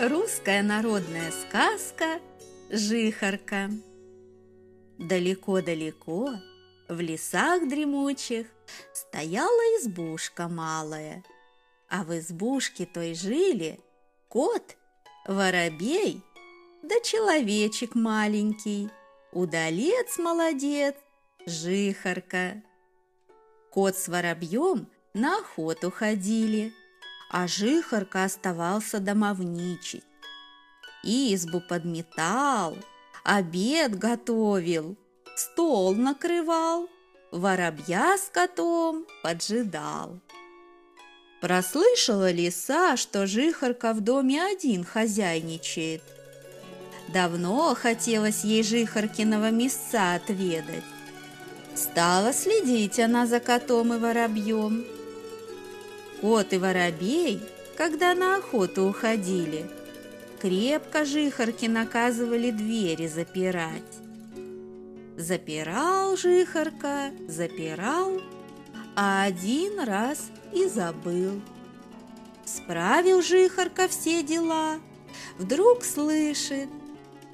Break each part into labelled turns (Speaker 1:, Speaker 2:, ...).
Speaker 1: Русская народная сказка «Жихарка». Далеко-далеко, в лесах дремучих, стояла избушка малая. А в избушке той жили кот, воробей, да человечек маленький, удалец молодец, жихарка. Кот с воробьем на охоту ходили – а жихарка оставался домовничать. Избу подметал, обед готовил, стол накрывал, воробья с котом поджидал. Прослышала лиса, что жихарка в доме один хозяйничает. Давно хотелось ей жихаркиного мяса отведать. Стала следить она за котом и воробьем – Кот и воробей, когда на охоту уходили, крепко жихарки наказывали двери запирать. Запирал жихарка, запирал, а один раз и забыл. Справил жихарка все дела, вдруг слышит,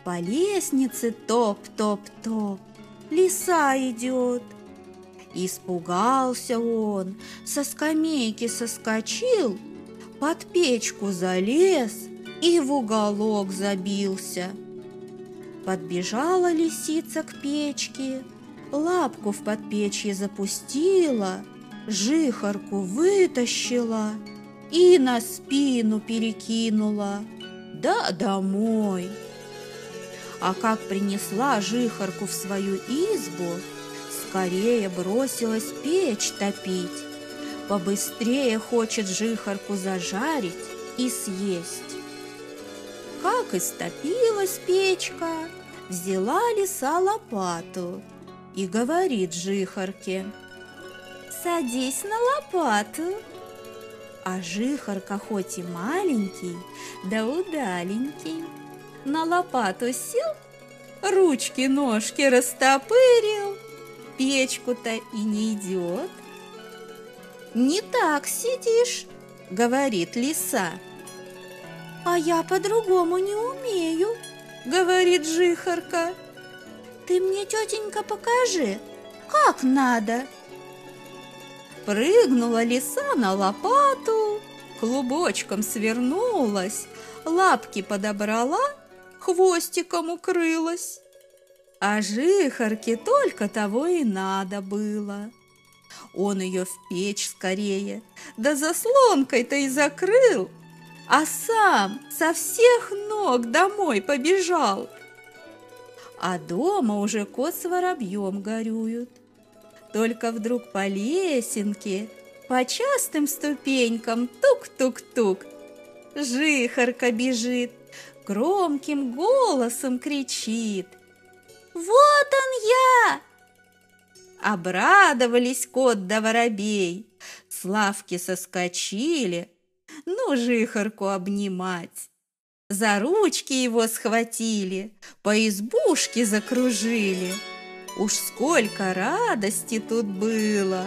Speaker 1: по лестнице топ-топ-топ, лиса идет. Испугался он, со скамейки соскочил, под печку залез и в уголок забился. Подбежала лисица к печке, лапку в подпечье запустила, жихарку вытащила и на спину перекинула, да домой. А как принесла жихарку в свою избу, скорее бросилась печь топить. Побыстрее хочет жихарку зажарить и съесть. Как истопилась печка, взяла лиса лопату и говорит жихарке, «Садись на лопату». А жихарка хоть и маленький, да удаленький, на лопату сел, ручки-ножки растопырил печку-то и не идет. Не так сидишь, говорит лиса. А я по-другому не умею, говорит жихарка. Ты мне, тетенька, покажи, как надо. Прыгнула лиса на лопату, клубочком свернулась, лапки подобрала, хвостиком укрылась. А жихарке только того и надо было. Он ее в печь скорее, да заслонкой-то и закрыл, а сам со всех ног домой побежал. А дома уже кот с воробьем горюют. Только вдруг по лесенке, по частым ступенькам тук-тук-тук, жихарка бежит, громким голосом кричит – вот он я!» Обрадовались кот да воробей, с лавки соскочили, ну, жихарку обнимать. За ручки его схватили, по избушке закружили. Уж сколько радости тут было!